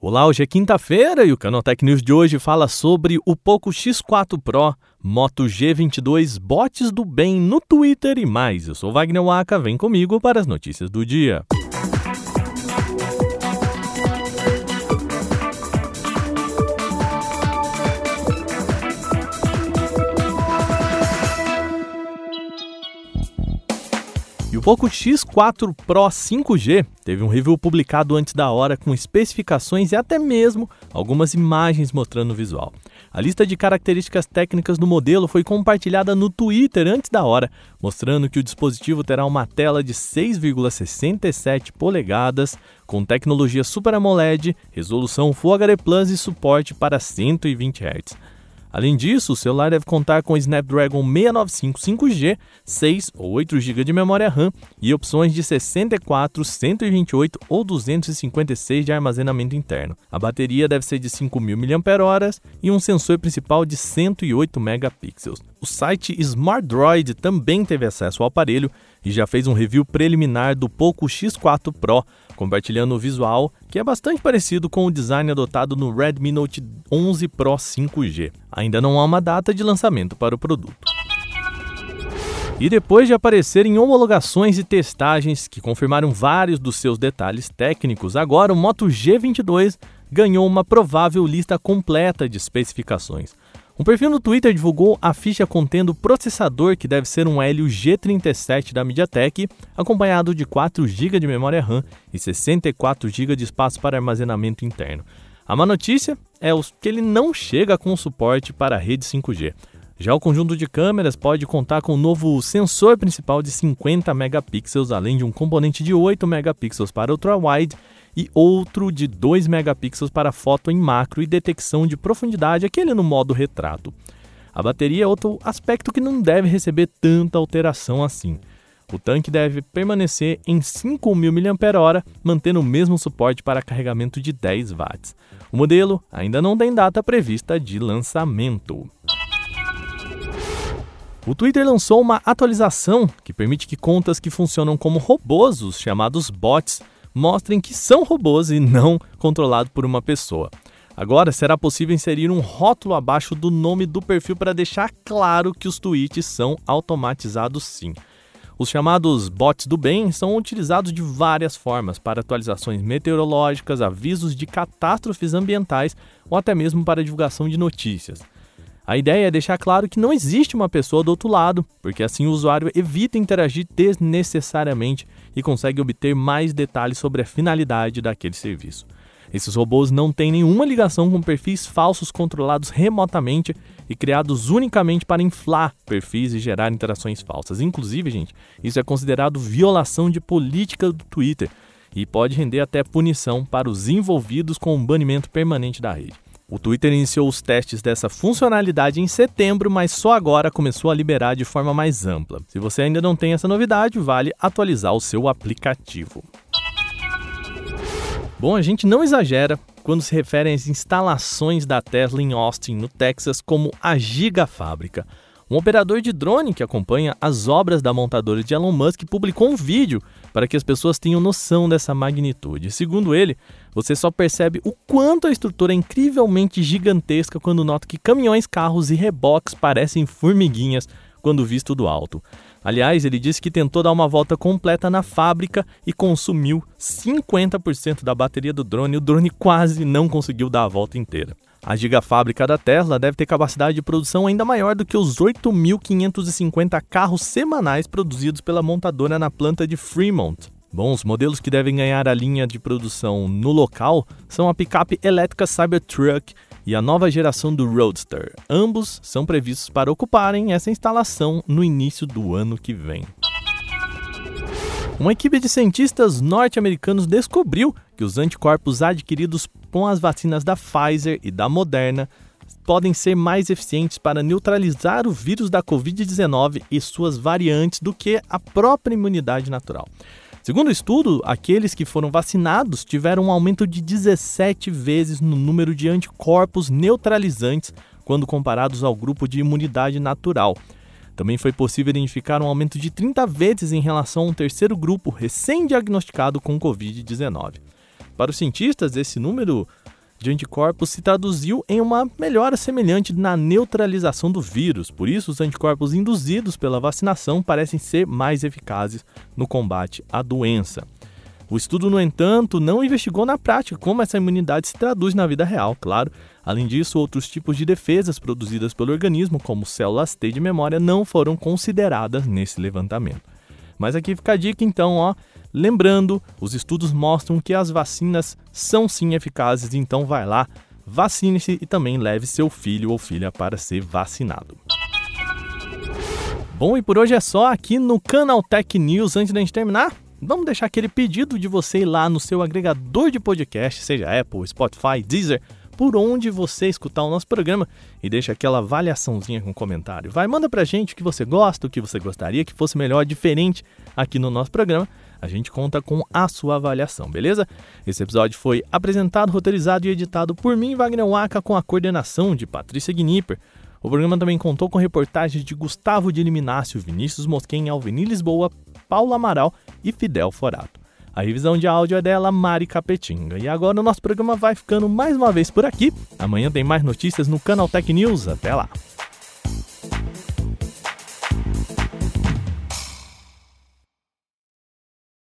Olá, hoje é quinta-feira e o Canaltech News de hoje fala sobre o Poco X4 Pro, Moto G22, bots do bem no Twitter e mais. Eu sou Wagner Waka, vem comigo para as notícias do dia. E o Poco X4 Pro 5G teve um review publicado antes da hora com especificações e até mesmo algumas imagens mostrando o visual. A lista de características técnicas do modelo foi compartilhada no Twitter antes da hora, mostrando que o dispositivo terá uma tela de 6,67 polegadas, com tecnologia Super AMOLED, resolução Full HD Plus e suporte para 120 Hz. Além disso, o celular deve contar com Snapdragon 695 5G, 6 ou 8 GB de memória RAM e opções de 64, 128 ou 256 de armazenamento interno. A bateria deve ser de 5.000 mAh e um sensor principal de 108 megapixels. O site SmartDroid também teve acesso ao aparelho e já fez um review preliminar do Poco X4 Pro, compartilhando o visual, que é bastante parecido com o design adotado no Redmi Note 11 Pro 5G. Ainda não há uma data de lançamento para o produto. E depois de aparecer em homologações e testagens que confirmaram vários dos seus detalhes técnicos, agora o Moto G22 ganhou uma provável lista completa de especificações. Um perfil no Twitter divulgou a ficha contendo processador que deve ser um Helio G37 da MediaTek, acompanhado de 4 GB de memória RAM e 64 GB de espaço para armazenamento interno. A má notícia é que ele não chega com suporte para a rede 5G. Já o conjunto de câmeras pode contar com um novo sensor principal de 50 megapixels, além de um componente de 8 megapixels para ultra-wide e outro de 2 megapixels para foto em macro e detecção de profundidade, aquele no modo retrato. A bateria é outro aspecto que não deve receber tanta alteração assim. O tanque deve permanecer em 5.000 mAh, mantendo o mesmo suporte para carregamento de 10 watts. O modelo ainda não tem data prevista de lançamento. O Twitter lançou uma atualização que permite que contas que funcionam como robôs, os chamados bots, mostrem que são robôs e não controlados por uma pessoa. Agora será possível inserir um rótulo abaixo do nome do perfil para deixar claro que os tweets são automatizados sim. Os chamados bots do bem são utilizados de várias formas para atualizações meteorológicas, avisos de catástrofes ambientais ou até mesmo para divulgação de notícias. A ideia é deixar claro que não existe uma pessoa do outro lado, porque assim o usuário evita interagir desnecessariamente e consegue obter mais detalhes sobre a finalidade daquele serviço. Esses robôs não têm nenhuma ligação com perfis falsos controlados remotamente e criados unicamente para inflar perfis e gerar interações falsas. Inclusive, gente, isso é considerado violação de política do Twitter e pode render até punição para os envolvidos com um banimento permanente da rede. O Twitter iniciou os testes dessa funcionalidade em setembro, mas só agora começou a liberar de forma mais ampla. Se você ainda não tem essa novidade, vale atualizar o seu aplicativo. Bom, a gente não exagera quando se refere às instalações da Tesla em Austin, no Texas, como a Gigafábrica. Um operador de drone que acompanha as obras da montadora de Elon Musk publicou um vídeo para que as pessoas tenham noção dessa magnitude. Segundo ele, você só percebe o quanto a estrutura é incrivelmente gigantesca quando nota que caminhões, carros e reboques parecem formiguinhas quando visto do alto. Aliás, ele disse que tentou dar uma volta completa na fábrica e consumiu 50% da bateria do drone. O drone quase não conseguiu dar a volta inteira. A gigafábrica da Tesla deve ter capacidade de produção ainda maior do que os 8.550 carros semanais produzidos pela montadora na planta de Fremont. Bom, os modelos que devem ganhar a linha de produção no local são a picape elétrica Cybertruck e a nova geração do Roadster. Ambos são previstos para ocuparem essa instalação no início do ano que vem. Uma equipe de cientistas norte-americanos descobriu que os anticorpos adquiridos com as vacinas da Pfizer e da Moderna podem ser mais eficientes para neutralizar o vírus da Covid-19 e suas variantes do que a própria imunidade natural. Segundo o estudo, aqueles que foram vacinados tiveram um aumento de 17 vezes no número de anticorpos neutralizantes quando comparados ao grupo de imunidade natural. Também foi possível identificar um aumento de 30 vezes em relação a um terceiro grupo recém-diagnosticado com Covid-19. Para os cientistas, esse número de anticorpos se traduziu em uma melhora semelhante na neutralização do vírus. Por isso, os anticorpos induzidos pela vacinação parecem ser mais eficazes no combate à doença. O estudo, no entanto, não investigou na prática como essa imunidade se traduz na vida real, claro. Além disso, outros tipos de defesas produzidas pelo organismo, como células T de memória, não foram consideradas nesse levantamento. Mas aqui fica a dica então, ó. Lembrando, os estudos mostram que as vacinas são sim eficazes, então vai lá, vacine-se e também leve seu filho ou filha para ser vacinado. Bom, e por hoje é só aqui no Canal Tech News. Antes da gente terminar, vamos deixar aquele pedido de você ir lá no seu agregador de podcast, seja Apple, Spotify, Deezer, por onde você escutar o nosso programa e deixa aquela avaliaçãozinha com comentário. Vai, manda pra gente o que você gosta, o que você gostaria que fosse melhor, diferente aqui no nosso programa. A gente conta com a sua avaliação, beleza? Esse episódio foi apresentado, roteirizado e editado por mim, Wagner Waka, com a coordenação de Patrícia Gnipper. O programa também contou com reportagens de Gustavo de Eliminácio, Vinícius Mosquen, Alveni Lisboa, Paulo Amaral e Fidel Forato. A revisão de áudio é dela, Mari Capetinga. E agora o nosso programa vai ficando mais uma vez por aqui. Amanhã tem mais notícias no Canal Tech News. Até lá!